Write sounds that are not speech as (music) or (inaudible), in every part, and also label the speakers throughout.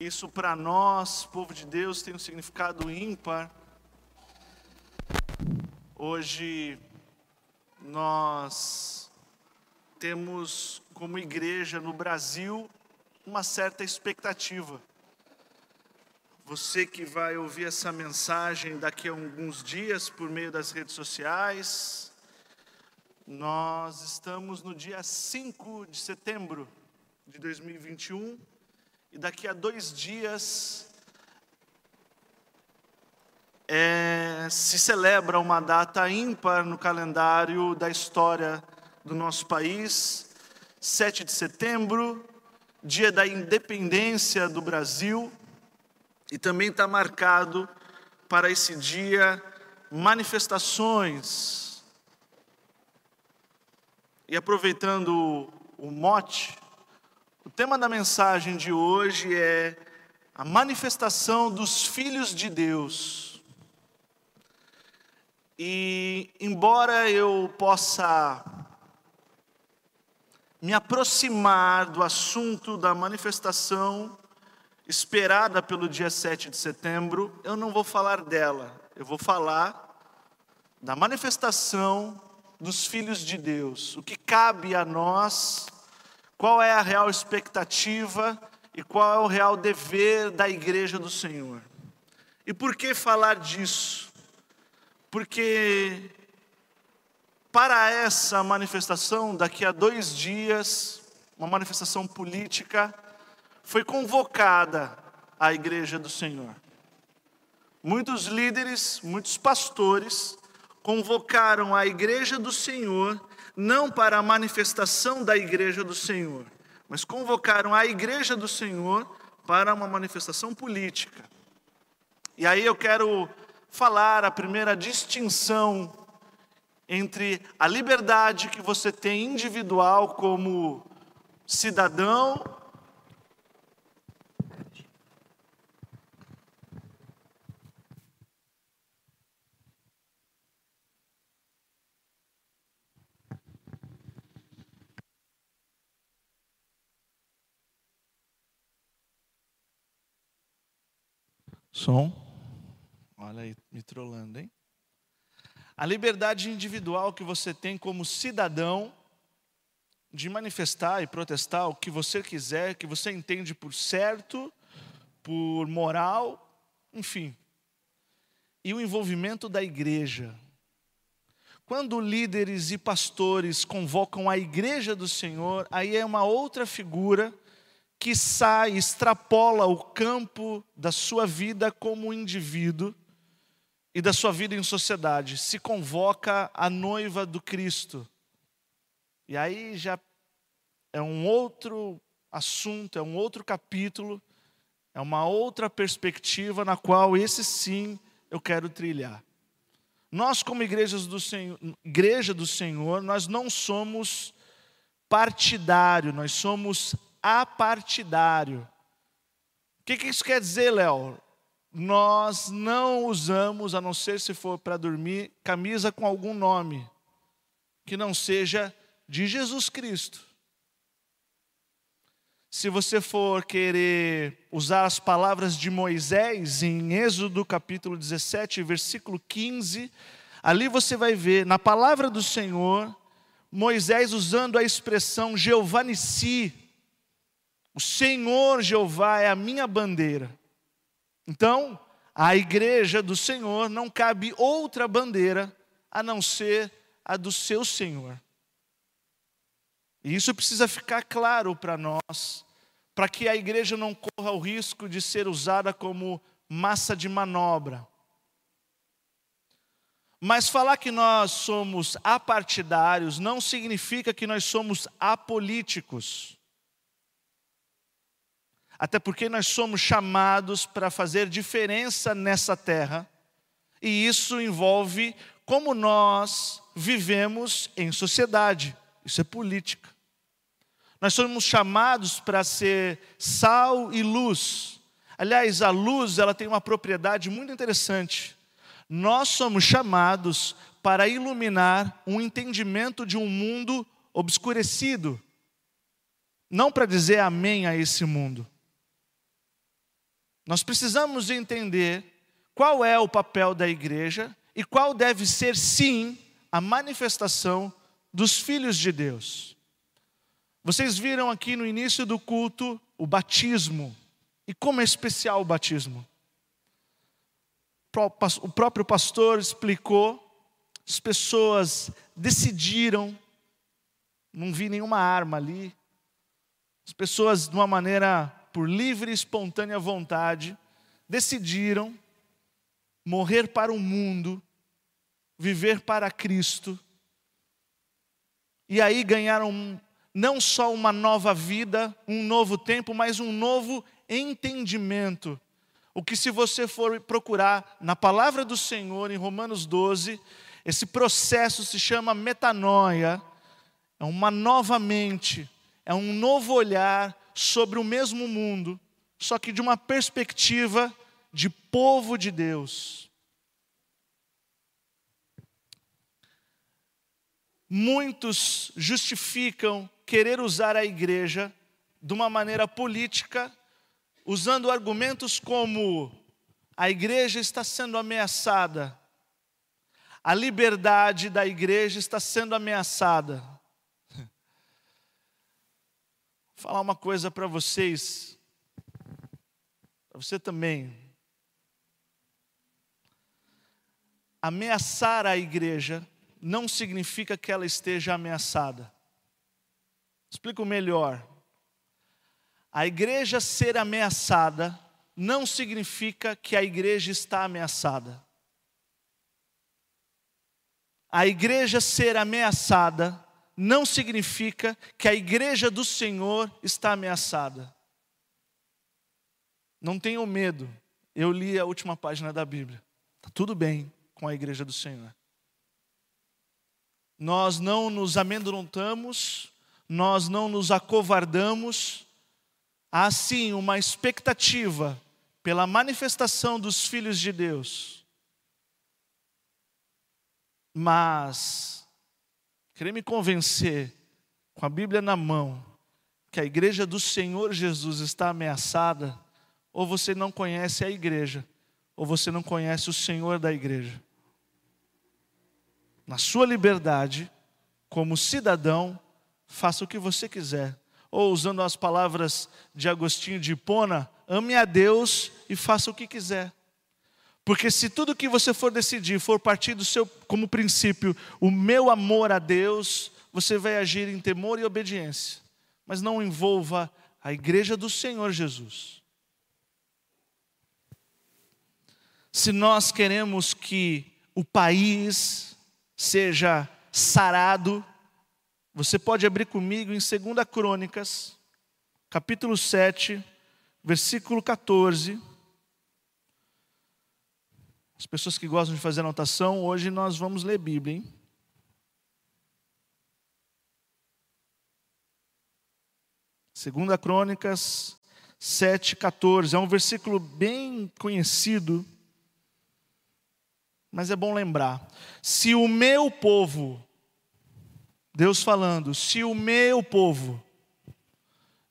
Speaker 1: Isso para nós, povo de Deus, tem um significado ímpar. Hoje nós temos como igreja no Brasil uma certa expectativa. Você que vai ouvir essa mensagem daqui a alguns dias por meio das redes sociais, nós estamos no dia 5 de setembro de 2021 e daqui a dois dias é, se celebra uma data ímpar no calendário da história do nosso país, 7 de setembro, dia da independência do Brasil, e também está marcado para esse dia manifestações. E aproveitando o mote, o tema da mensagem de hoje é a manifestação dos filhos de Deus. E, embora eu possa me aproximar do assunto da manifestação esperada pelo dia 7 de setembro, eu não vou falar dela, eu vou falar da manifestação dos filhos de Deus, o que cabe a nós qual é a real expectativa e qual é o real dever da igreja do Senhor. E por que falar disso? Porque para essa manifestação, daqui a dois dias, uma manifestação política, foi convocada a igreja do Senhor. Muitos líderes, muitos pastores convocaram a igreja do Senhor não para a manifestação da igreja do Senhor, mas convocaram a igreja do Senhor para uma manifestação política. E aí eu quero falar a primeira distinção entre a liberdade que você tem individual como cidadão Som. Olha aí, me trolando, hein? A liberdade individual que você tem como cidadão de manifestar e protestar o que você quiser, que você entende por certo, por moral, enfim. E o envolvimento da igreja. Quando líderes e pastores convocam a igreja do Senhor, aí é uma outra figura que sai, extrapola o campo da sua vida como indivíduo e da sua vida em sociedade, se convoca a noiva do Cristo. E aí já é um outro assunto, é um outro capítulo, é uma outra perspectiva na qual esse sim eu quero trilhar. Nós, como igrejas do Senhor, igreja do Senhor, nós não somos partidário, nós somos apartidário. O que, que isso quer dizer, Léo? Nós não usamos, a não ser se for para dormir, camisa com algum nome que não seja de Jesus Cristo. Se você for querer usar as palavras de Moisés em Êxodo capítulo 17, versículo 15, ali você vai ver, na palavra do Senhor, Moisés usando a expressão Jeová Nissi, o Senhor Jeová é a minha bandeira. Então, a igreja do Senhor não cabe outra bandeira a não ser a do seu Senhor. E isso precisa ficar claro para nós, para que a igreja não corra o risco de ser usada como massa de manobra. Mas falar que nós somos apartidários não significa que nós somos apolíticos. Até porque nós somos chamados para fazer diferença nessa terra, e isso envolve como nós vivemos em sociedade, isso é política. Nós somos chamados para ser sal e luz. Aliás, a luz ela tem uma propriedade muito interessante. Nós somos chamados para iluminar um entendimento de um mundo obscurecido. Não para dizer amém a esse mundo, Nós precisamos entender qual é o papel da igreja e qual deve ser, sim, a manifestação dos filhos de Deus. Vocês viram aqui no início do culto o batismo. E como é especial o batismo? O próprio pastor explicou, as pessoas decidiram, não vi nenhuma arma ali, as pessoas, de uma maneira por livre e espontânea vontade, decidiram morrer para o mundo, viver para Cristo, e aí ganharam não só uma nova vida, um novo tempo, mas um novo entendimento. O que, se você for procurar na palavra do Senhor, em Romanos 12, esse processo se chama metanoia, é uma nova mente, é um novo olhar sobre o mesmo mundo, só que de uma perspectiva de povo de Deus. Muitos justificam querer usar a igreja de uma maneira política, usando argumentos como a igreja está sendo ameaçada, a liberdade da igreja está sendo ameaçada. Vou falar uma coisa para vocês, para você também. Ameaçar a igreja não significa que ela esteja ameaçada. Explico melhor. A igreja ser ameaçada não significa que a igreja está ameaçada. A igreja ser ameaçada não significa que a igreja do Senhor está ameaçada. Não tenham medo. Eu li a última página da Bíblia. Está tudo bem com a igreja do Senhor. Nós não nos amedrontamos nós não nos acovardamos, há sim uma expectativa pela manifestação dos filhos de Deus. Mas, querer me convencer, com a Bíblia na mão, que a igreja do Senhor Jesus está ameaçada, ou você não conhece a igreja, ou você não conhece o Senhor da igreja. Na sua liberdade, como cidadão, faça o que você quiser. Ou usando as palavras de Agostinho de Hipona, ame a Deus e faça o que quiser. Porque se tudo que você for decidir for partir do seu como princípio, o meu amor a Deus, você vai agir em temor e obediência. Mas não envolva a igreja do Senhor Jesus. Se nós queremos que o país seja sarado, você pode abrir comigo em 2 Crônicas, capítulo 7, versículo 14. As pessoas que gostam de fazer anotação, hoje nós vamos ler Bíblia, hein? Segunda Crônicas 7:14, é um versículo bem conhecido, mas é bom lembrar. Se o meu povo Deus falando: se o meu povo,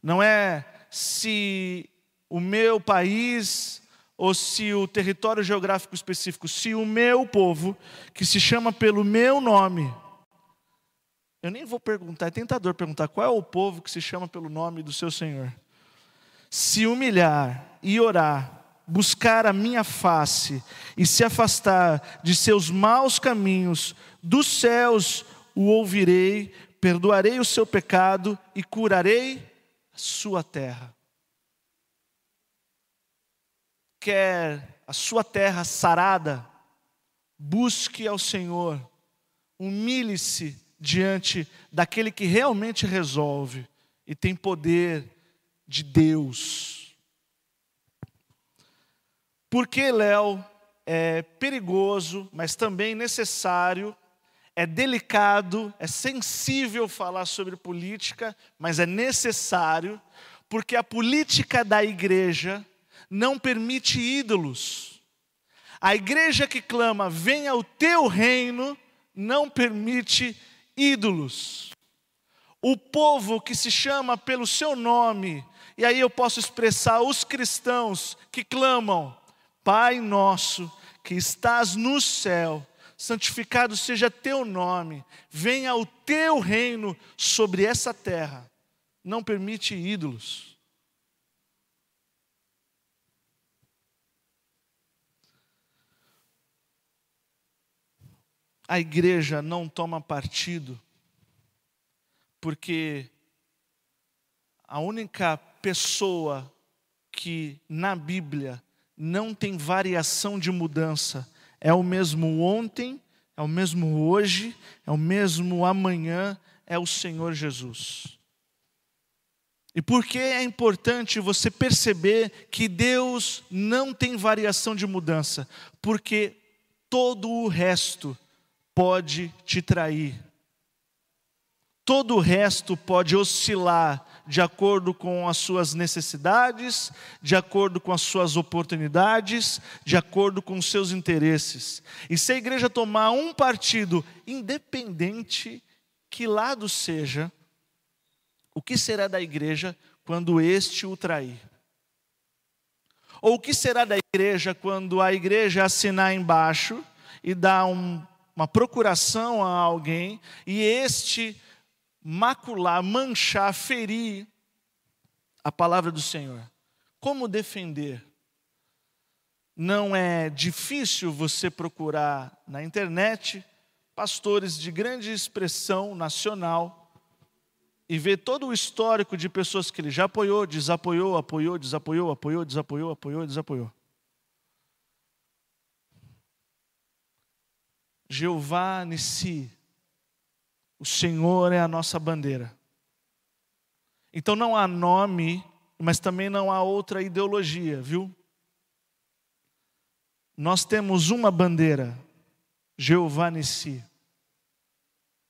Speaker 1: não é se o meu país ou se o território geográfico específico, se o meu povo, que se chama pelo meu nome, eu nem vou perguntar, é tentador perguntar qual é o povo que se chama pelo nome do seu Senhor. Se humilhar e orar, buscar a minha face e se afastar de seus maus caminhos, dos céus o ouvirei, perdoarei o seu pecado e curarei a sua terra. Quer a sua terra sarada, busque ao Senhor, humilhe-se diante daquele que realmente resolve e tem poder de Deus. Porque, Léo, é perigoso, mas também necessário é delicado, é sensível falar sobre política, mas é necessário, porque a política da igreja não permite ídolos. A igreja que clama, venha o teu reino, não permite ídolos. O povo que se chama pelo seu nome E aí eu posso expressar os cristãos que clamam: Pai nosso que estás no céu, santificado seja teu nome, venha o teu reino sobre essa terra. Não permite ídolos. A igreja não toma partido, porque a única pessoa que na Bíblia não tem variação de mudança é o mesmo ontem, é o mesmo hoje, é o mesmo amanhã, é o Senhor Jesus. E por que é importante você perceber que Deus não tem variação de mudança? Porque todo o resto pode te trair. Todo o resto pode oscilar de acordo com as suas necessidades, de acordo com as suas oportunidades, de acordo com os seus interesses. E se a igreja tomar um partido, independente que lado seja, o que será da igreja quando este o trair? Ou o que será da igreja quando a igreja assinar embaixo e dar um, uma procuração a alguém e este macular, manchar, ferir a palavra do Senhor. Como defender? Não é difícil você procurar na internet pastores de grande expressão nacional e ver todo o histórico de pessoas que ele já apoiou, desapoiou, apoiou, desapoiou, apoiou, desapoiou, apoiou, desapoiou. Jeová Nissi, o Senhor é a nossa bandeira. Então não há nome, mas também não há outra ideologia, viu? Nós temos uma bandeira, Jeová Nissi.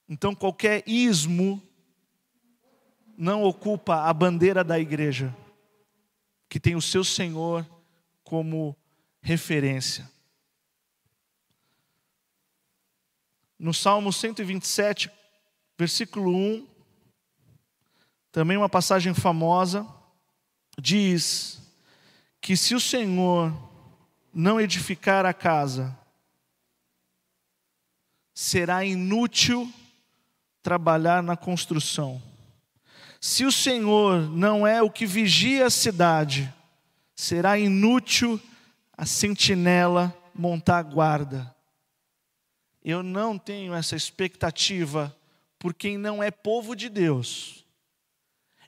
Speaker 1: Então qualquer ismo não ocupa a bandeira da igreja, que tem o seu Senhor como referência. No Salmo 127, versículo 1, também uma passagem famosa, diz que se o Senhor não edificar a casa, será inútil trabalhar na construção. Se o Senhor não é o que vigia a cidade, será inútil a sentinela montar guarda. Eu não tenho essa expectativa por quem não é povo de Deus.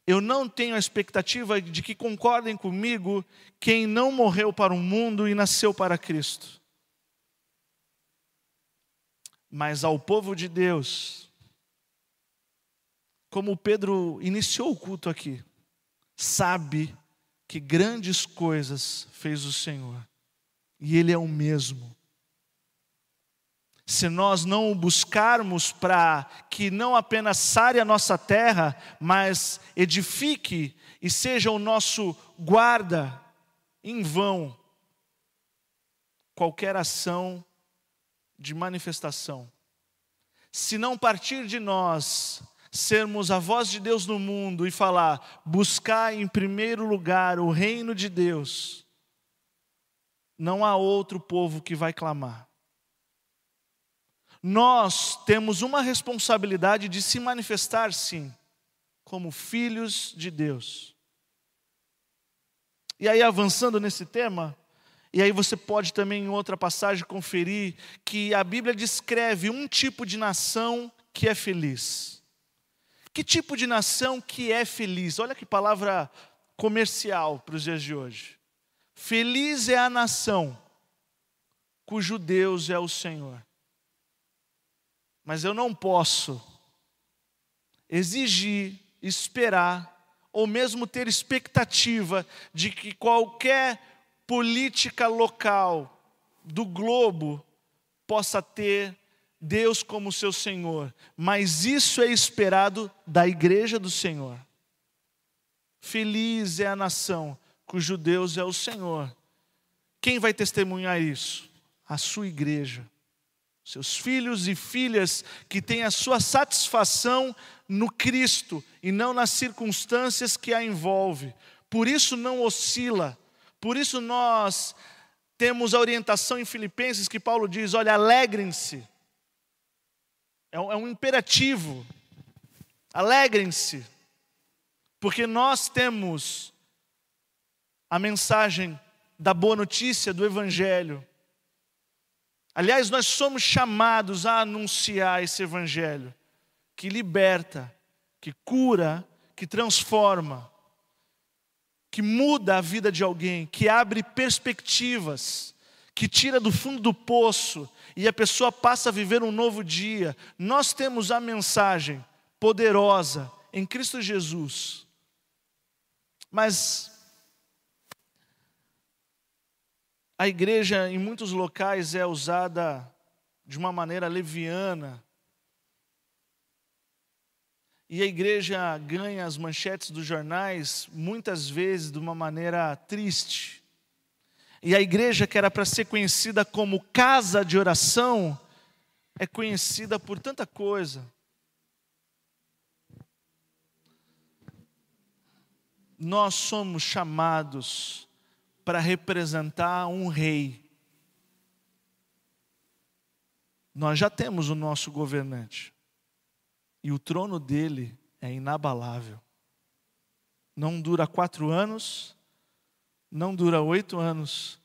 Speaker 1: Eu não tenho a expectativa de que concordem comigo quem não morreu para o mundo e nasceu para Cristo. Mas ao povo de Deus, como Pedro iniciou o culto aqui, sabe que grandes coisas fez o Senhor, e Ele é o mesmo se nós não o buscarmos para que não apenas sare a nossa terra, mas edifique e seja o nosso guarda, em vão qualquer ação de manifestação. Se não partir de nós sermos a voz de Deus no mundo e falar, buscar em primeiro lugar o reino de Deus, não há outro povo que vai clamar nós temos uma responsabilidade de se manifestar, sim, como filhos de Deus. E aí, avançando nesse tema, e aí você pode também em outra passagem conferir que a Bíblia descreve um tipo de nação que é feliz. Que tipo de nação que é feliz? Olha que palavra comercial para os dias de hoje. Feliz é a nação cujo Deus é o Senhor mas eu não posso exigir, esperar, ou mesmo ter expectativa de que qualquer política local do globo possa ter Deus como seu Senhor, mas isso é esperado da igreja do Senhor. Feliz é a nação cujo Deus é o Senhor. Quem vai testemunhar isso? A sua igreja seus filhos e filhas que têm a sua satisfação no Cristo e não nas circunstâncias que a envolve, por isso não oscila, por isso nós temos a orientação em Filipenses que Paulo diz: olha, alegrem-se. É um, é um imperativo. Alegrem-se, porque nós temos a mensagem da boa notícia do Evangelho. Aliás, nós somos chamados a anunciar esse Evangelho que liberta, que cura, que transforma, que muda a vida de alguém, que abre perspectivas, que tira do fundo do poço e a pessoa passa a viver um novo dia. Nós temos a mensagem poderosa em Cristo Jesus. Mas a igreja em muitos locais é usada de uma maneira leviana. E a igreja ganha as manchetes dos jornais muitas vezes de uma maneira triste. E a igreja que era para ser conhecida como casa de oração é conhecida por tanta coisa. nós somos chamados para representar um rei. Nós já temos o nosso governante, e o trono dele é inabalável. Não dura quatro anos, não dura oito anos,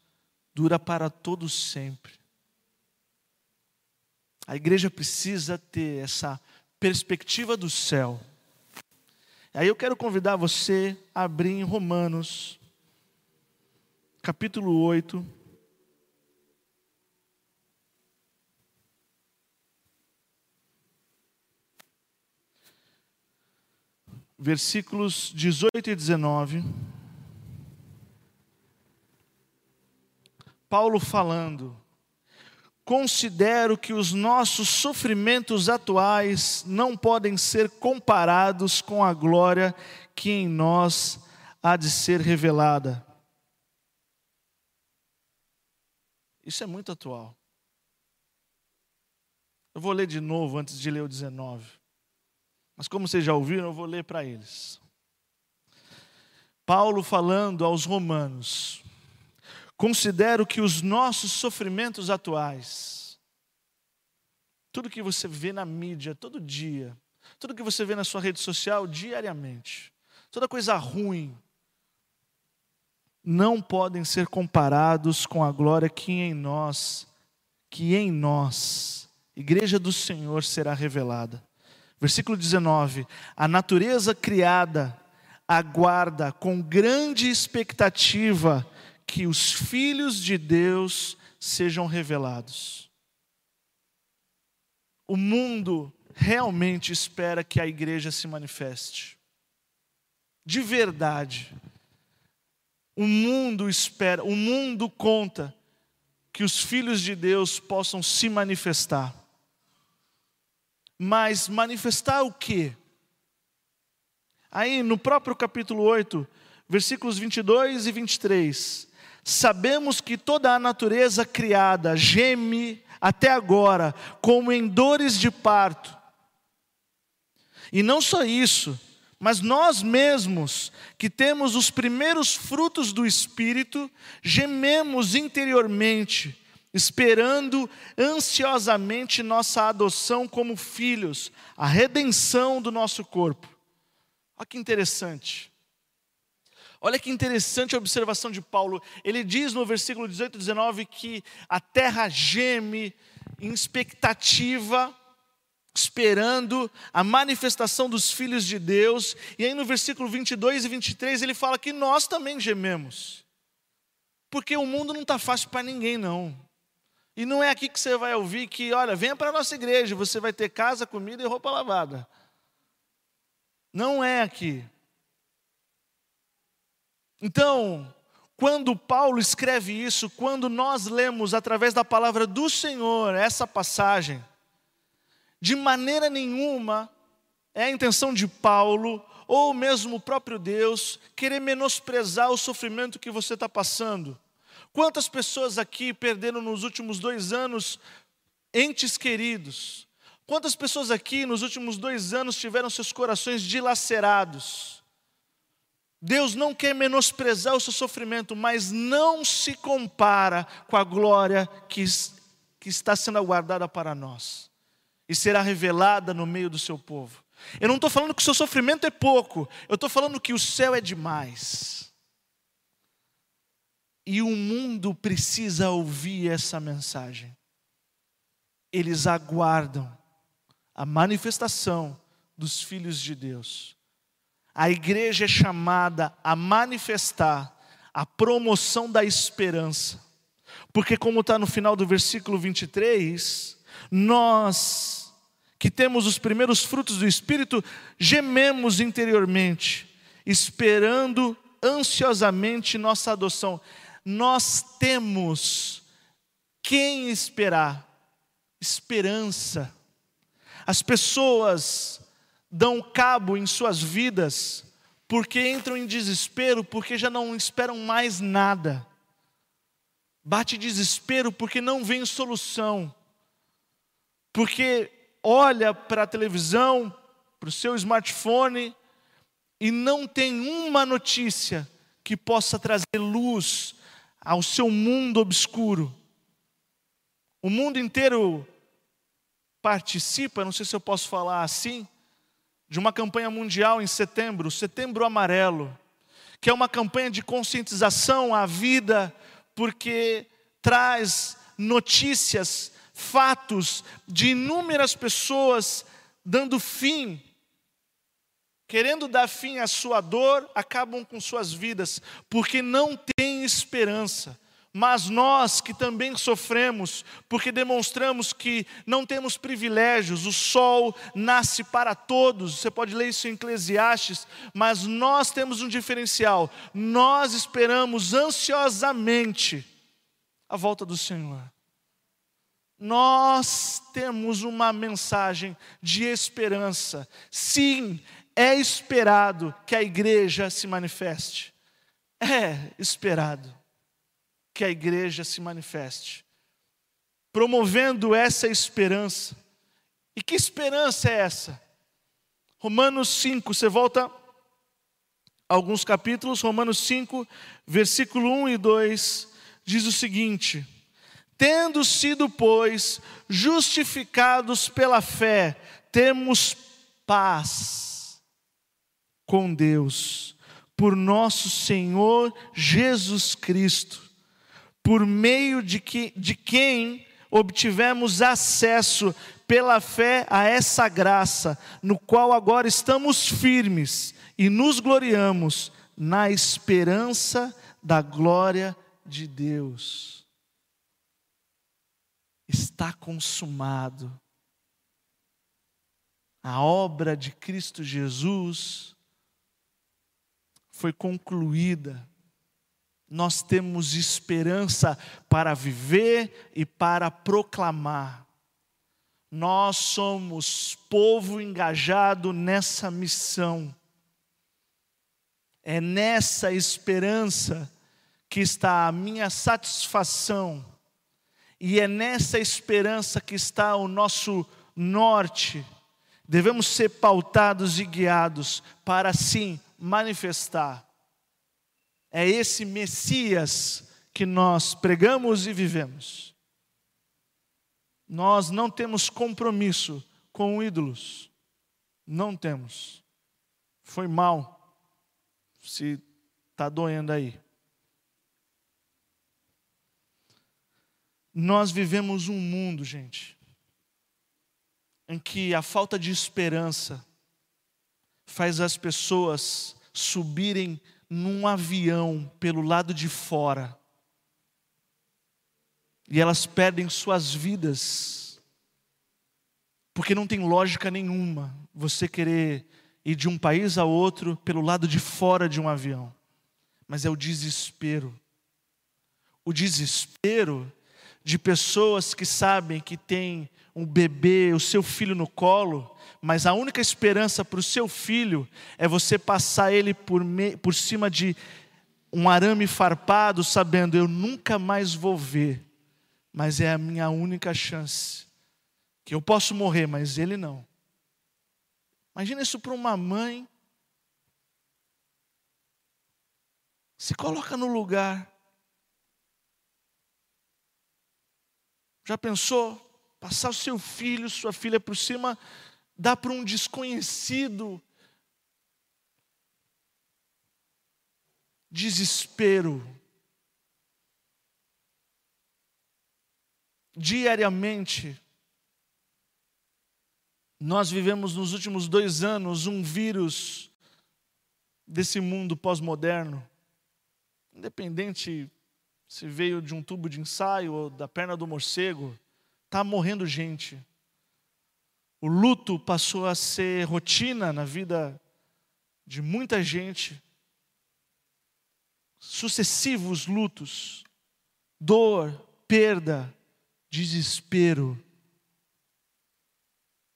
Speaker 1: dura para todos sempre. A igreja precisa ter essa perspectiva do céu Aí eu quero convidar você a abrir em Romanos, capítulo 8. Versículos 18 e 19. Paulo falando considero que os nossos sofrimentos atuais não podem ser comparados com a glória que em nós há de ser revelada. Isso é muito atual. Eu vou ler de novo antes de ler o 19. Mas como vocês já ouviram, eu vou ler para eles. Paulo falando aos romanos, Considero que os nossos sofrimentos atuais, tudo que você vê na mídia todo dia, tudo que você vê na sua rede social diariamente, toda coisa ruim, não podem ser comparados com a glória que em nós, que em nós, igreja do Senhor, será revelada. Versículo 19: A natureza criada aguarda com grande expectativa que os filhos de Deus sejam revelados. O mundo realmente espera que a igreja se manifeste. De verdade. O mundo espera, o mundo conta que os filhos de Deus possam se manifestar. Mas manifestar o quê? Aí no próprio capítulo 8, versículos 22 e 23, Sabemos que toda a natureza criada geme até agora, como em dores de parto. E não só isso, mas nós mesmos, que temos os primeiros frutos do Espírito, gememos interiormente, esperando ansiosamente nossa adoção como filhos, a redenção do nosso corpo. Olha que interessante. Olha que interessante a observação de Paulo. Ele diz no versículo 18 e 19 que a terra geme em expectativa, esperando a manifestação dos filhos de Deus. E aí no versículo 22 e 23 ele fala que nós também gememos. Porque o mundo não está fácil para ninguém, não. E não é aqui que você vai ouvir que, olha, venha para a nossa igreja, você vai ter casa, comida e roupa lavada. Não é aqui. Então, quando Paulo escreve isso, quando nós lemos através da palavra do Senhor essa passagem, de maneira nenhuma é a intenção de Paulo, ou mesmo o próprio Deus, querer menosprezar o sofrimento que você está passando. Quantas pessoas aqui perderam nos últimos dois anos entes queridos? Quantas pessoas aqui nos últimos dois anos tiveram seus corações dilacerados? Deus não quer menosprezar o seu sofrimento, mas não se compara com a glória que, que está sendo aguardada para nós e será revelada no meio do seu povo. Eu não estou falando que o seu sofrimento é pouco, eu estou falando que o céu é demais. E o mundo precisa ouvir essa mensagem. Eles aguardam a manifestação dos filhos de Deus. A igreja é chamada a manifestar a promoção da esperança. Porque, como está no final do versículo 23, nós que temos os primeiros frutos do Espírito, gememos interiormente, esperando ansiosamente nossa adoção. Nós temos quem esperar? Esperança. As pessoas dão cabo em suas vidas porque entram em desespero, porque já não esperam mais nada. Bate desespero porque não vem solução. Porque olha para a televisão, para o seu smartphone e não tem uma notícia que possa trazer luz ao seu mundo obscuro. O mundo inteiro participa, não sei se eu posso falar assim, de uma campanha mundial em setembro, Setembro Amarelo, que é uma campanha de conscientização à vida, porque traz notícias, fatos de inúmeras pessoas dando fim, querendo dar fim à sua dor, acabam com suas vidas, porque não têm esperança. Mas nós que também sofremos, porque demonstramos que não temos privilégios, o sol nasce para todos, você pode ler isso em Eclesiastes, mas nós temos um diferencial, nós esperamos ansiosamente a volta do Senhor. Nós temos uma mensagem de esperança, sim, é esperado que a igreja se manifeste, é esperado que a igreja se manifeste, promovendo essa esperança. E que esperança é essa? Romanos 5, você volta alguns capítulos, Romanos 5, versículo 1 e 2, diz o seguinte: Tendo sido, pois, justificados pela fé, temos paz com Deus, por nosso Senhor Jesus Cristo por meio de, que, de quem obtivemos acesso pela fé a essa graça, no qual agora estamos firmes e nos gloriamos na esperança da glória de Deus. Está consumado. A obra de Cristo Jesus foi concluída nós temos esperança para viver e para proclamar. Nós somos povo engajado nessa missão. É nessa esperança que está a minha satisfação, e é nessa esperança que está o nosso norte. Devemos ser pautados e guiados para assim manifestar é esse Messias que nós pregamos e vivemos. Nós não temos compromisso com ídolos. Não temos. Foi mal. Se está doendo aí. Nós vivemos um mundo, gente, em que a falta de esperança faz as pessoas subirem num avião pelo lado de fora e elas perdem suas vidas, porque não tem lógica nenhuma você querer ir de um país a outro pelo lado de fora de um avião, mas é o desespero. O desespero de pessoas que sabem que tem um bebê, o seu filho no colo, mas a única esperança para o seu filho é você passar ele por, me, por cima de um arame farpado, sabendo eu nunca mais vou ver, mas é a minha única chance. Que eu posso morrer, mas ele não. Imagina isso para uma mãe. Se coloca no lugar. Já pensou? Passar o seu filho, sua filha por cima, dá para um desconhecido. Desespero. Diariamente, nós vivemos nos últimos dois anos um vírus desse mundo pós-moderno, independente se veio de um tubo de ensaio ou da perna do morcego, está morrendo gente. O luto passou a ser rotina na vida de muita gente. Sucessivos lutos, dor, perda, desespero.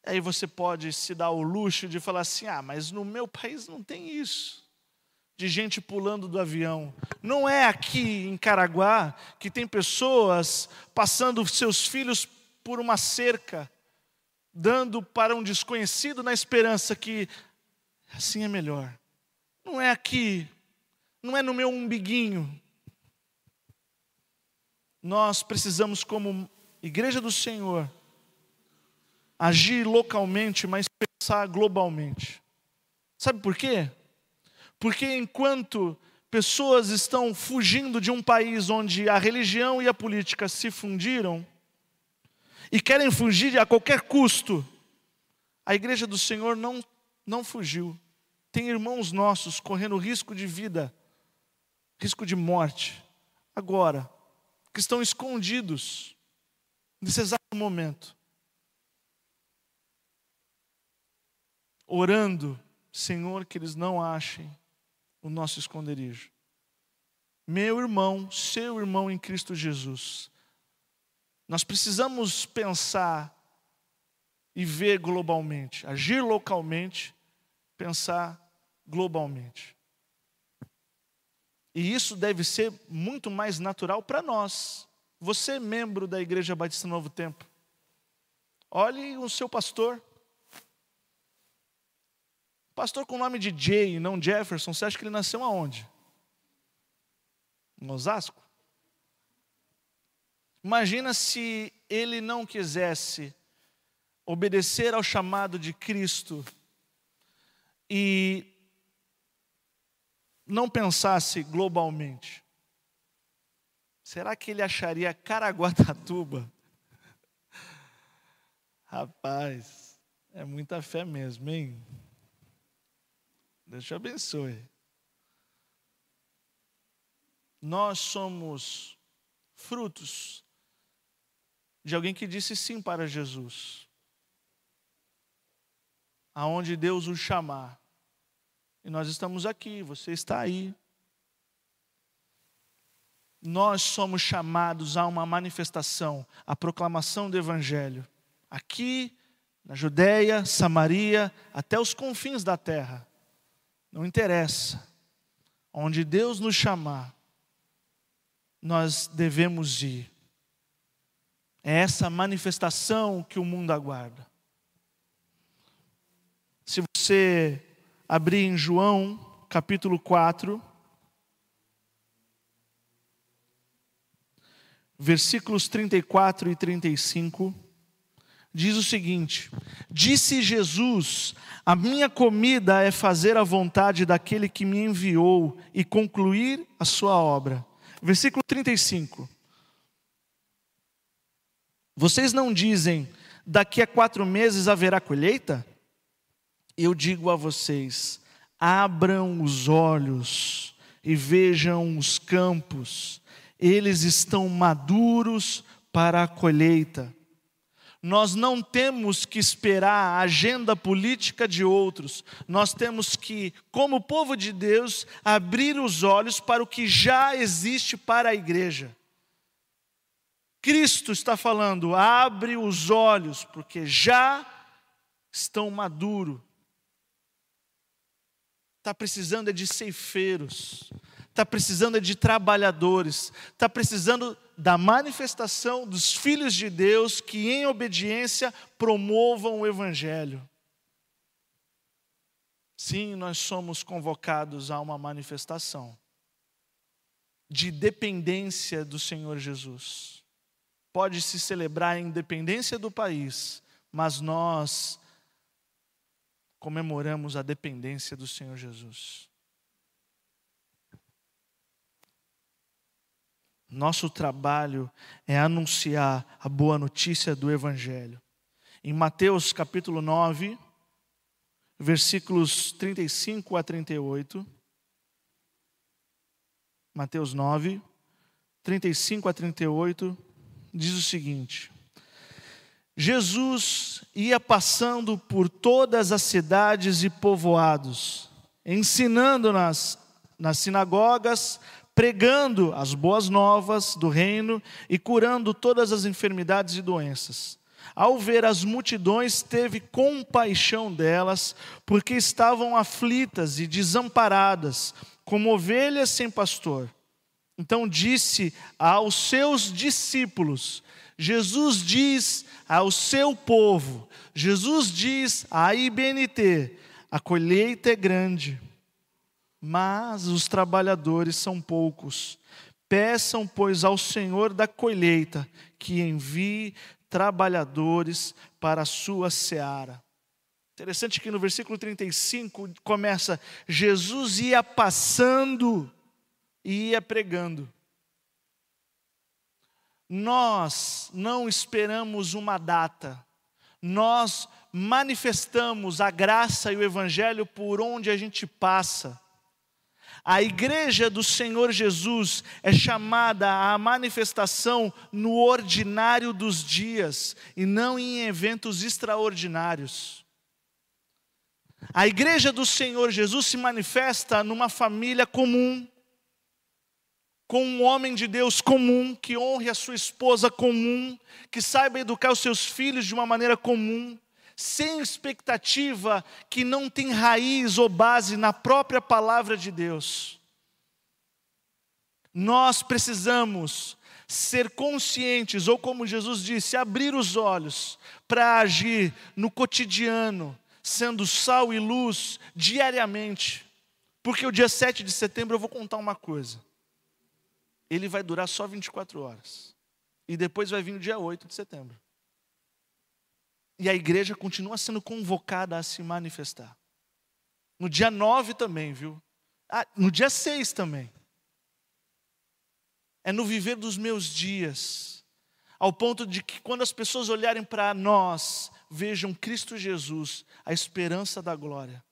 Speaker 1: Aí você pode se dar o luxo de falar assim: ah, mas no meu país não tem isso. De gente pulando do avião. Não é aqui em Caraguá que tem pessoas passando seus filhos por uma cerca, dando para um desconhecido na esperança que assim é melhor. Não é aqui, não é no meu umbiguinho. Nós precisamos, como igreja do Senhor, agir localmente, mas pensar globalmente. Sabe por quê? Porque enquanto pessoas estão fugindo de um país onde a religião e a política se fundiram e querem fugir a qualquer custo, a igreja do Senhor não não fugiu. Tem irmãos nossos correndo risco de vida, risco de morte, agora, que estão escondidos nesse exato momento. orando, Senhor, que eles não achem o nosso esconderijo. Meu irmão, seu irmão em Cristo Jesus, nós precisamos pensar e ver globalmente, agir localmente, pensar globalmente. E isso deve ser muito mais natural para nós. Você, membro da Igreja Batista Novo Tempo, olhe o seu pastor, Pastor com o nome de Jay, não Jefferson, você acha que ele nasceu aonde? Em Osasco? Imagina se ele não quisesse obedecer ao chamado de Cristo e não pensasse globalmente. Será que ele acharia Caraguatatuba? (laughs) Rapaz, é muita fé mesmo, hein? Deus te abençoe. Nós somos frutos de alguém que disse sim para Jesus. Aonde Deus o chamar. E nós estamos aqui, você está aí. Nós somos chamados a uma manifestação, a proclamação do Evangelho. Aqui, na Judéia, Samaria, até os confins da terra. Não interessa. Onde Deus nos chamar, nós devemos ir. É essa manifestação que o mundo aguarda. Se você abrir em João, capítulo 4, versículos 34 e 35 diz o seguinte: Disse Jesus: A minha comida é fazer a vontade daquele que me enviou e concluir a sua obra. Versículo 35. Vocês não dizem, daqui a quatro meses haverá colheita? Eu digo a vocês: abram os olhos e vejam os campos, eles estão maduros para a colheita. Nós não temos que esperar a agenda política de outros, nós temos que, como povo de Deus, abrir os olhos para o que já existe para a igreja. Cristo está falando, abre os olhos, porque já estão maduros. Está precisando é de ceifeiros, está precisando é de trabalhadores, está precisando da manifestação dos filhos de Deus que, em obediência, promovam o Evangelho. Sim, nós somos convocados a uma manifestação. de dependência do Senhor Jesus. Pode se celebrar a independência do país, mas nós comemoramos a dependência do Senhor Jesus. Nosso trabalho é anunciar a boa notícia do Evangelho. Em Mateus capítulo 9, versículos 35 a 38. Mateus 9, 35 a 38, diz o seguinte: Jesus ia passando por todas as cidades e povoados, ensinando nas, nas sinagogas, pregando as boas novas do reino e curando todas as enfermidades e doenças. Ao ver as multidões, teve compaixão delas, porque estavam aflitas e desamparadas, como ovelhas sem pastor. Então disse aos seus discípulos: Jesus diz ao seu povo, Jesus diz à IBNT: a colheita é grande, mas os trabalhadores são poucos. Peçam, pois, ao Senhor da colheita que envie trabalhadores para a sua seara. Interessante que no versículo 35 começa: Jesus ia passando e ia pregando. Nós não esperamos uma data, nós manifestamos a graça e o Evangelho por onde a gente passa. A igreja do Senhor Jesus é chamada à manifestação no ordinário dos dias e não em eventos extraordinários. A igreja do Senhor Jesus se manifesta numa família comum, com um homem de Deus comum, que honre a sua esposa comum, que saiba educar os seus filhos de uma maneira comum, sem expectativa que não tem raiz ou base na própria palavra de Deus. Nós precisamos ser conscientes, ou como Jesus disse, abrir os olhos para agir no cotidiano, sendo sal e luz diariamente. Porque o dia 7 de setembro eu vou contar uma coisa. Ele vai durar só 24 horas. E depois vai vir o dia 8 de setembro. E a igreja continua sendo convocada a se manifestar. No dia 9 também, viu? Ah, no dia 6 também. É no viver dos meus dias, ao ponto de que quando as pessoas olharem para nós, vejam Cristo Jesus, a esperança da glória.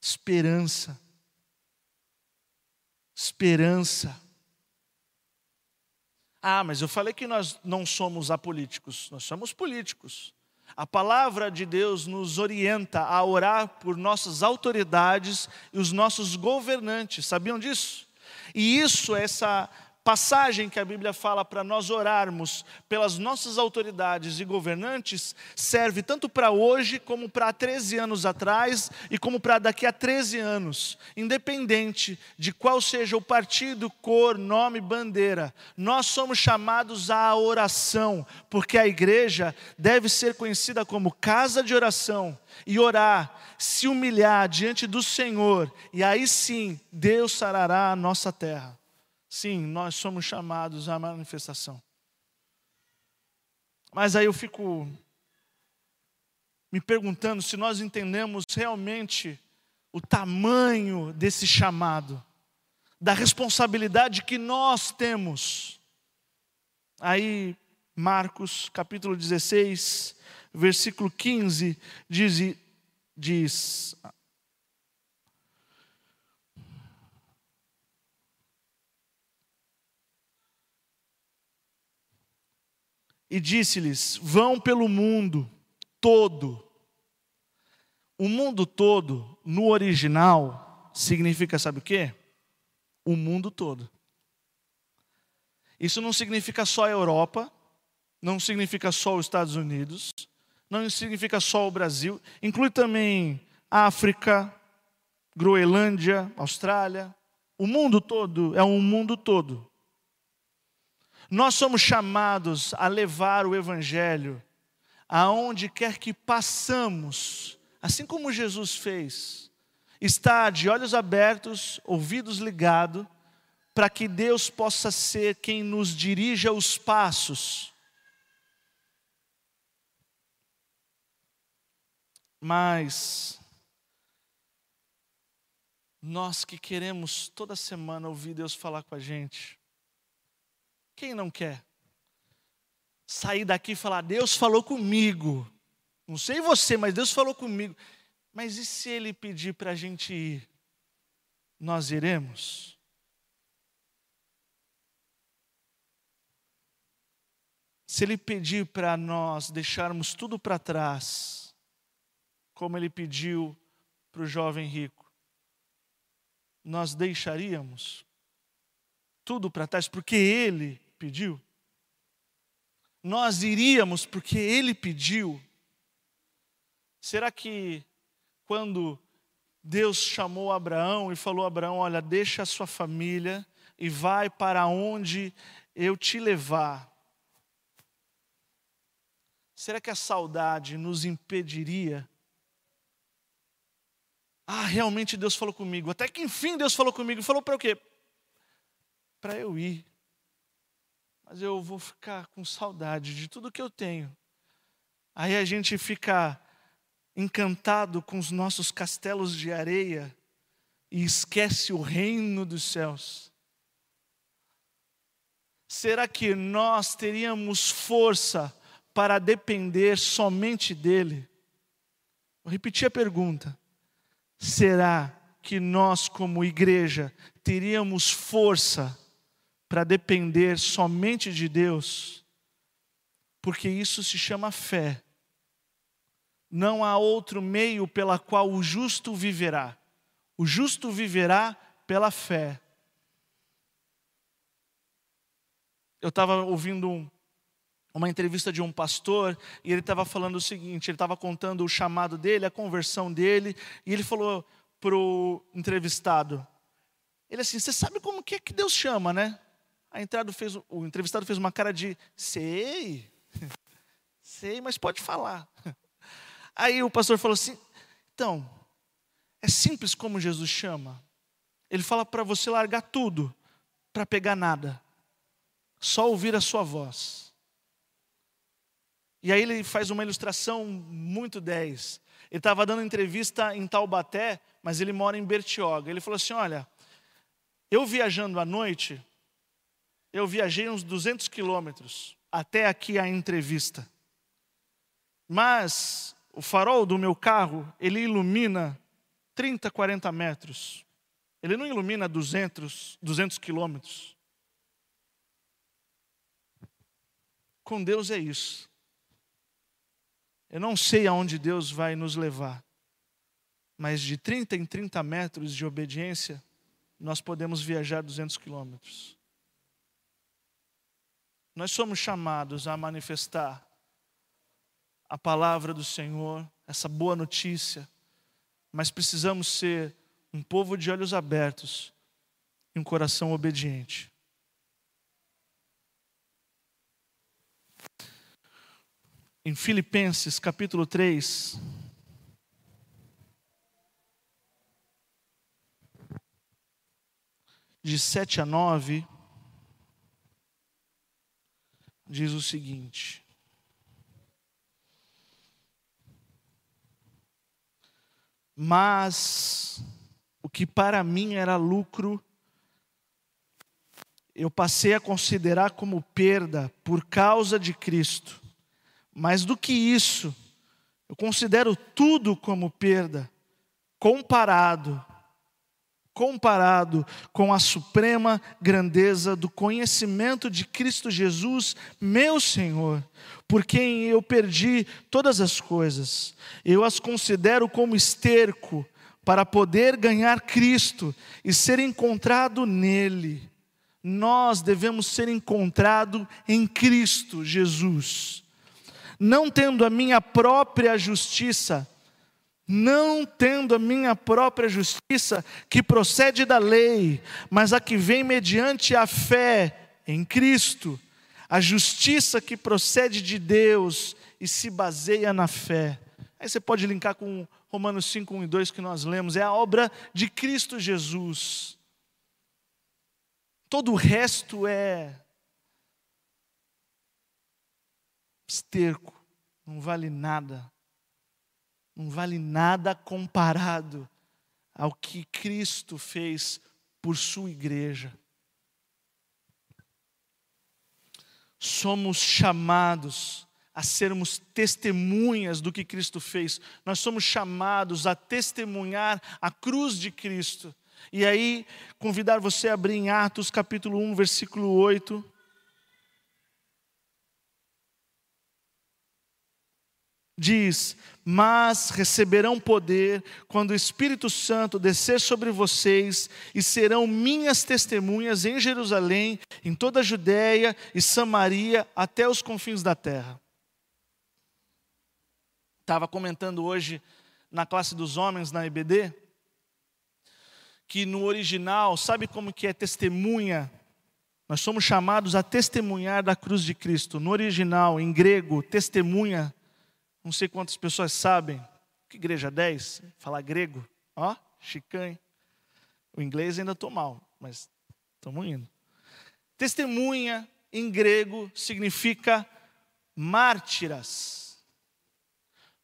Speaker 1: Esperança. Esperança. Ah, mas eu falei que nós não somos apolíticos, nós somos políticos. A palavra de Deus nos orienta a orar por nossas autoridades e os nossos governantes. Sabiam disso? E isso, essa passagem que a Bíblia fala para nós orarmos pelas nossas autoridades e governantes serve tanto para hoje como para 13 anos atrás e como para daqui a 13 anos, independente de qual seja o partido, cor, nome, bandeira. Nós somos chamados à oração, porque a igreja deve ser conhecida como casa de oração e orar, se humilhar diante do Senhor, e aí sim Deus sarará a nossa terra. Sim, nós somos chamados à manifestação. Mas aí eu fico me perguntando se nós entendemos realmente o tamanho desse chamado, da responsabilidade que nós temos. Aí, Marcos capítulo 16, versículo 15, diz, diz e disse-lhes: Vão pelo mundo todo. O mundo todo, no original, significa, sabe o quê? O mundo todo. Isso não significa só a Europa, não significa só os Estados Unidos, não significa só o Brasil, inclui também África, Groenlândia, Austrália. O mundo todo é um mundo todo. Nós somos chamados a levar o Evangelho aonde quer que passamos, assim como Jesus fez. Está de olhos abertos, ouvidos ligados, para que Deus possa ser quem nos dirija os passos. Mas nós que queremos toda semana ouvir Deus falar com a gente, quem não quer? Sair daqui e falar: Deus falou comigo. Não sei você, mas Deus falou comigo. Mas e se Ele pedir para a gente ir? Nós iremos? Se Ele pedir para nós deixarmos tudo para trás, como Ele pediu para o jovem rico, nós deixaríamos tudo para trás porque Ele pediu? Nós iríamos porque Ele pediu? Será que quando Deus chamou Abraão e falou: Abraão, olha, deixa a sua família e vai para onde eu te levar. Será que a saudade nos impediria? Ah, realmente Deus falou comigo. Até que enfim Deus falou comigo. Falou para o quê? Para eu ir. Mas eu vou ficar com saudade de tudo que eu tenho. Aí a gente fica encantado com os nossos castelos de areia e esquece o reino dos céus? Será que nós teríamos força para depender somente dEle? Vou repetir a pergunta. Será que nós, como igreja, teríamos força para depender somente de Deus? Porque isso se chama fé não há outro meio pela qual o justo viverá. O justo viverá pela fé. Eu estava ouvindo um, uma entrevista de um pastor e ele estava falando o seguinte: ele estava contando o chamado dele, a conversão dele, e ele falou para o entrevistado: ele assim, você sabe como que é que Deus chama, né? A entrada fez, o entrevistado fez uma cara de sei, (laughs) sei, mas pode falar. (laughs) Aí o pastor falou assim: então, é simples como Jesus chama. Ele fala para você largar tudo, para pegar nada, só ouvir a sua voz. E aí ele faz uma ilustração muito 10. Ele estava dando entrevista em Taubaté, mas ele mora em Bertioga. Ele falou assim: Olha, eu viajando à noite, eu viajei uns 200 quilômetros até aqui a entrevista. Mas o farol do meu carro, ele ilumina 30, 40 metros. Ele não ilumina 200, 200 quilômetros. Com Deus é isso. Eu não sei aonde Deus vai nos levar, mas de 30 em 30 metros de obediência, nós podemos viajar 200 quilômetros. Nós somos chamados a manifestar a palavra do Senhor, essa boa notícia, mas precisamos ser um povo de olhos abertos e um coração obediente. Em Filipenses capítulo 3, de 7 a 9, diz o seguinte: Mas o que para mim era lucro, eu passei a considerar como perda por causa de Cristo. Mais do que isso, eu considero tudo como perda, comparado, comparado com a suprema grandeza do conhecimento de Cristo Jesus, meu Senhor, por quem eu perdi todas as coisas. Eu as considero como esterco para poder ganhar Cristo e ser encontrado nele. Nós devemos ser encontrado em Cristo Jesus. Não tendo a minha própria justiça, não tendo a minha própria justiça que procede da lei, mas a que vem mediante a fé em Cristo a justiça que procede de Deus e se baseia na fé. Aí você pode linkar com Romanos 5, 1 e 2 que nós lemos, é a obra de Cristo Jesus. Todo o resto é esterco, não vale nada. Não vale nada comparado ao que Cristo fez por sua igreja. Somos chamados a sermos testemunhas do que Cristo fez. Nós somos chamados a testemunhar a cruz de Cristo. E aí, convidar você a abrir em Atos capítulo 1, versículo 8. Diz: Mas receberão poder quando o Espírito Santo descer sobre vocês, e serão minhas testemunhas em Jerusalém, em toda a Judéia e Samaria, até os confins da terra. Estava comentando hoje na classe dos homens na EBD, que no original, sabe como que é testemunha? Nós somos chamados a testemunhar da cruz de Cristo. No original, em grego, testemunha não sei quantas pessoas sabem. Que igreja 10? Falar grego. Ó, chicanho. O inglês ainda estou mal, mas estamos indo. Testemunha em grego significa mártiras.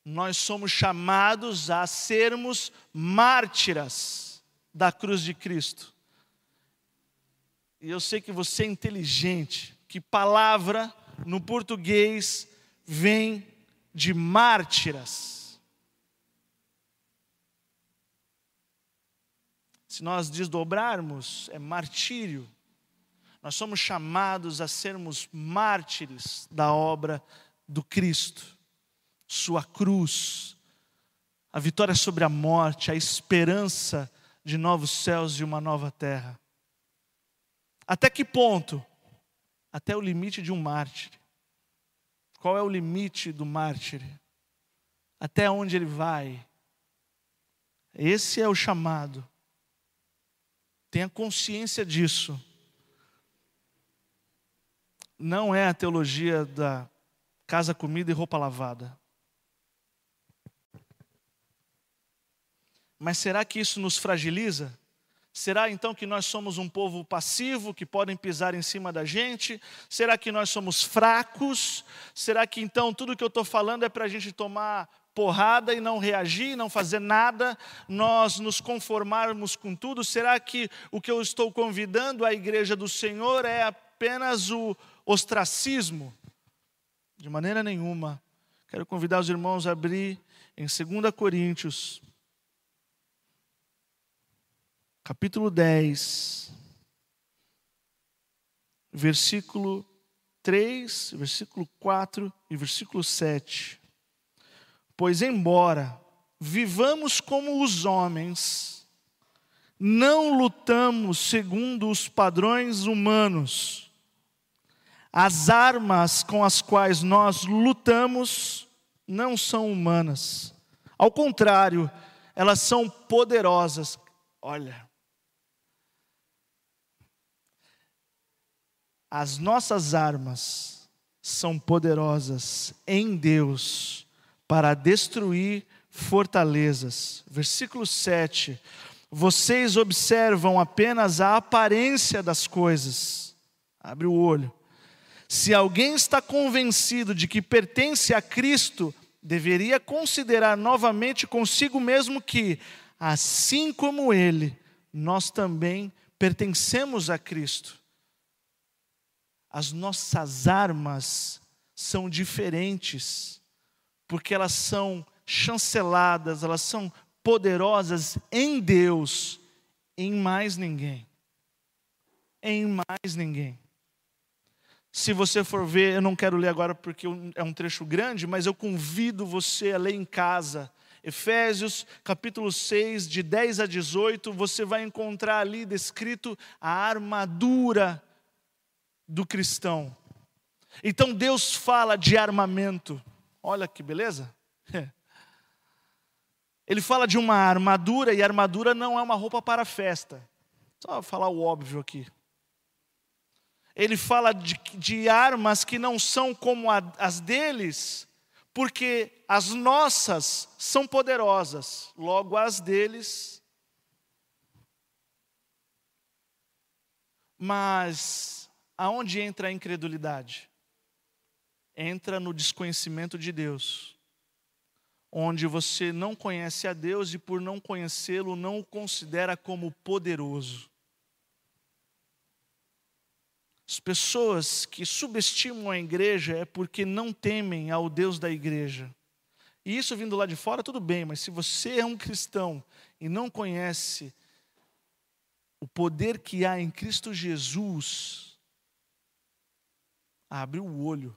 Speaker 1: Nós somos chamados a sermos mártiras da cruz de Cristo. E eu sei que você é inteligente, que palavra no português vem de mártiras. Se nós desdobrarmos, é martírio. Nós somos chamados a sermos mártires da obra do Cristo, Sua cruz, a vitória sobre a morte, a esperança de novos céus e uma nova terra. Até que ponto? Até o limite de um mártir. Qual é o limite do mártir? Até onde ele vai? Esse é o chamado. Tenha consciência disso. Não é a teologia da casa, comida e roupa lavada. Mas será que isso nos fragiliza? Será então que nós somos um povo passivo, que podem pisar em cima da gente? Será que nós somos fracos? Será que então tudo que eu estou falando é para a gente tomar porrada e não reagir, não fazer nada, nós nos conformarmos com tudo? Será que o que eu estou convidando a igreja do Senhor é apenas o ostracismo? De maneira nenhuma. Quero convidar os irmãos a abrir em 2 Coríntios capítulo 10, versículo 3, versículo 4 e versículo 7. Pois, embora vivamos como os homens, não lutamos segundo os padrões humanos. As armas com as quais nós lutamos não são humanas. Ao contrário, elas são poderosas. Olha, As nossas armas são poderosas em Deus para destruir fortalezas. Versículo 7. Vocês observam apenas a aparência das coisas. Abre o olho. Se alguém está convencido de que pertence a Cristo, deveria considerar novamente consigo mesmo que, assim como ele, nós também pertencemos a Cristo as nossas armas são diferentes, porque elas são chanceladas, elas são poderosas em Deus, em mais ninguém. Em mais ninguém. Se você for ver, eu não quero ler agora porque é um trecho grande, mas eu convido você a ler em casa. Efésios capítulo 6, de 10 a 18, você vai encontrar ali descrito a armadura do cristão. Então Deus fala de armamento. Olha que beleza. (laughs) Ele fala de uma armadura, e armadura não é uma roupa para festa. Só falar o óbvio aqui. Ele fala de, de armas que não são como a, as deles, porque as nossas são poderosas, logo as deles Mas aonde entra a incredulidade? Entra no desconhecimento de Deus, onde você não conhece a Deus e por não conhecê-lo não o considera como poderoso. As pessoas que subestimam a igreja é porque não temem ao Deus da igreja. E isso vindo lá de fora, tudo bem, mas se você é um cristão e não conhece o poder que há em Cristo Jesus, abre o olho.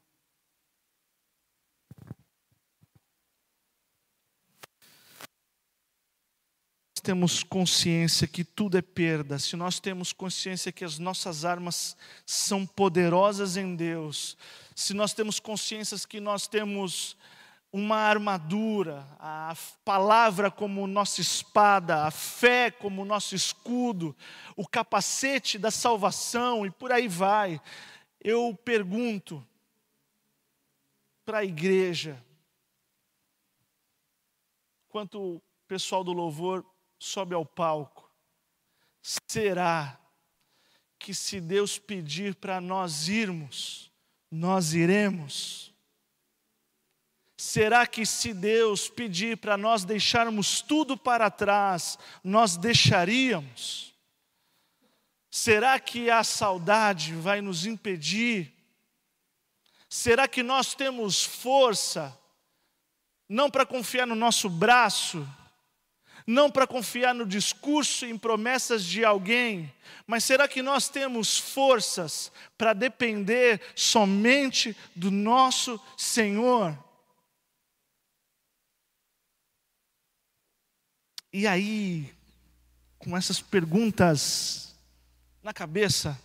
Speaker 1: temos consciência que tudo é perda, se nós temos consciência que as nossas armas são poderosas em Deus, se nós temos consciência que nós temos uma armadura, a palavra como nossa espada, a fé como nosso escudo, o capacete da salvação e por aí vai. Eu pergunto para a igreja, quanto o pessoal do louvor sobe ao palco, será que se Deus pedir para nós irmos, nós iremos? Será que se Deus pedir para nós deixarmos tudo para trás, nós deixaríamos? Será que a saudade vai nos impedir? Será que nós temos força, não para confiar no nosso braço, não para confiar no discurso e em promessas de alguém, mas será que nós temos forças para depender somente do nosso Senhor? E aí, com essas perguntas na cabeça,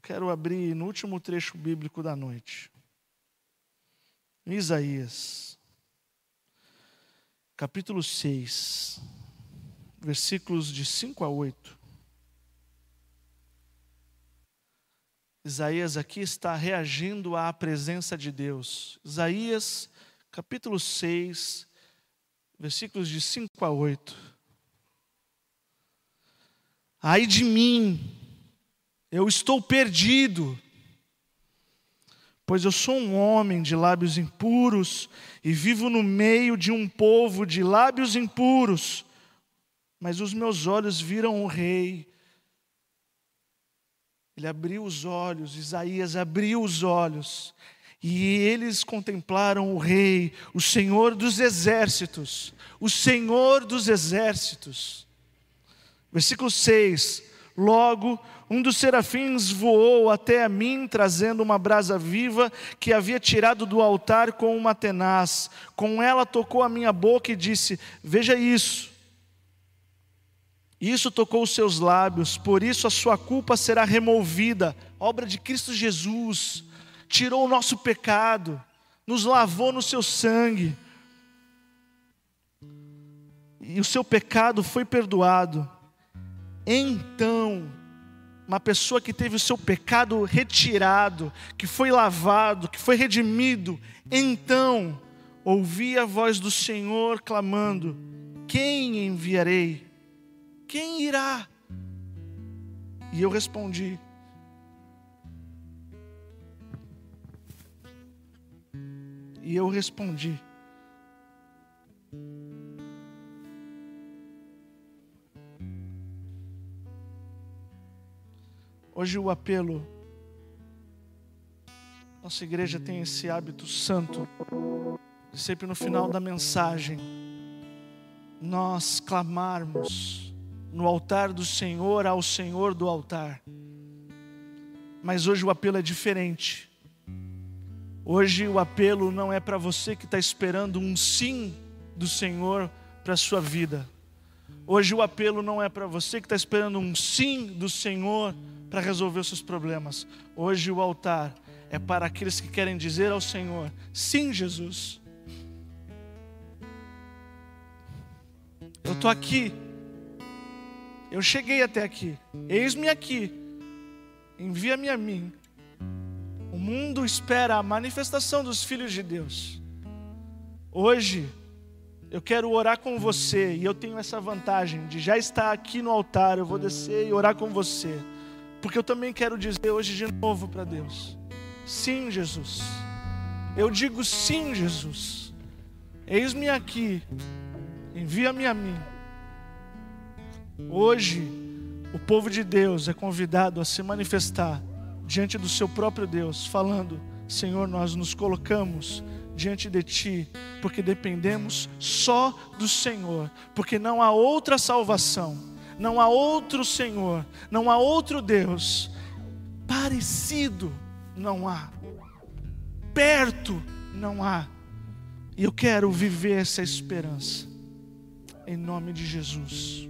Speaker 1: quero abrir no último trecho bíblico da noite. Isaías, capítulo 6, versículos de 5 a 8. Isaías aqui está reagindo à presença de Deus. Isaías capítulo 6, versículos de 5 a 8. Ai de mim, eu estou perdido, pois eu sou um homem de lábios impuros e vivo no meio de um povo de lábios impuros, mas os meus olhos viram o Rei. Ele abriu os olhos, Isaías abriu os olhos, e eles contemplaram o Rei, o Senhor dos exércitos, o Senhor dos exércitos. Versículo 6: Logo, um dos serafins voou até a mim, trazendo uma brasa viva que havia tirado do altar com uma tenaz. Com ela tocou a minha boca e disse: Veja isso. Isso tocou os seus lábios, por isso a sua culpa será removida. Obra de Cristo Jesus tirou o nosso pecado, nos lavou no seu sangue, e o seu pecado foi perdoado. Então, uma pessoa que teve o seu pecado retirado, que foi lavado, que foi redimido, então ouvi a voz do Senhor clamando: Quem enviarei? Quem irá? E eu respondi: E eu respondi. Hoje o apelo, nossa igreja tem esse hábito santo, sempre no final da mensagem, nós clamarmos no altar do Senhor ao Senhor do altar. Mas hoje o apelo é diferente. Hoje o apelo não é para você que está esperando um sim do Senhor para a sua vida. Hoje o apelo não é para você que está esperando um sim do Senhor para resolver os seus problemas. Hoje o altar é para aqueles que querem dizer ao Senhor: sim, Jesus. Eu estou aqui. Eu cheguei até aqui. Eis-me aqui. Envia-me a mim mundo espera a manifestação dos filhos de Deus. Hoje, eu quero orar com você e eu tenho essa vantagem de já estar aqui no altar, eu vou descer e orar com você, porque eu também quero dizer hoje de novo para Deus: sim, Jesus. Eu digo sim, Jesus. Eis-me aqui, envia-me a mim. Hoje, o povo de Deus é convidado a se manifestar diante do seu próprio Deus, falando: Senhor, nós nos colocamos diante de Ti, porque dependemos só do Senhor, porque não há outra salvação, não há outro Senhor, não há outro Deus, parecido não há, perto não há, e eu quero viver essa esperança, em nome de Jesus.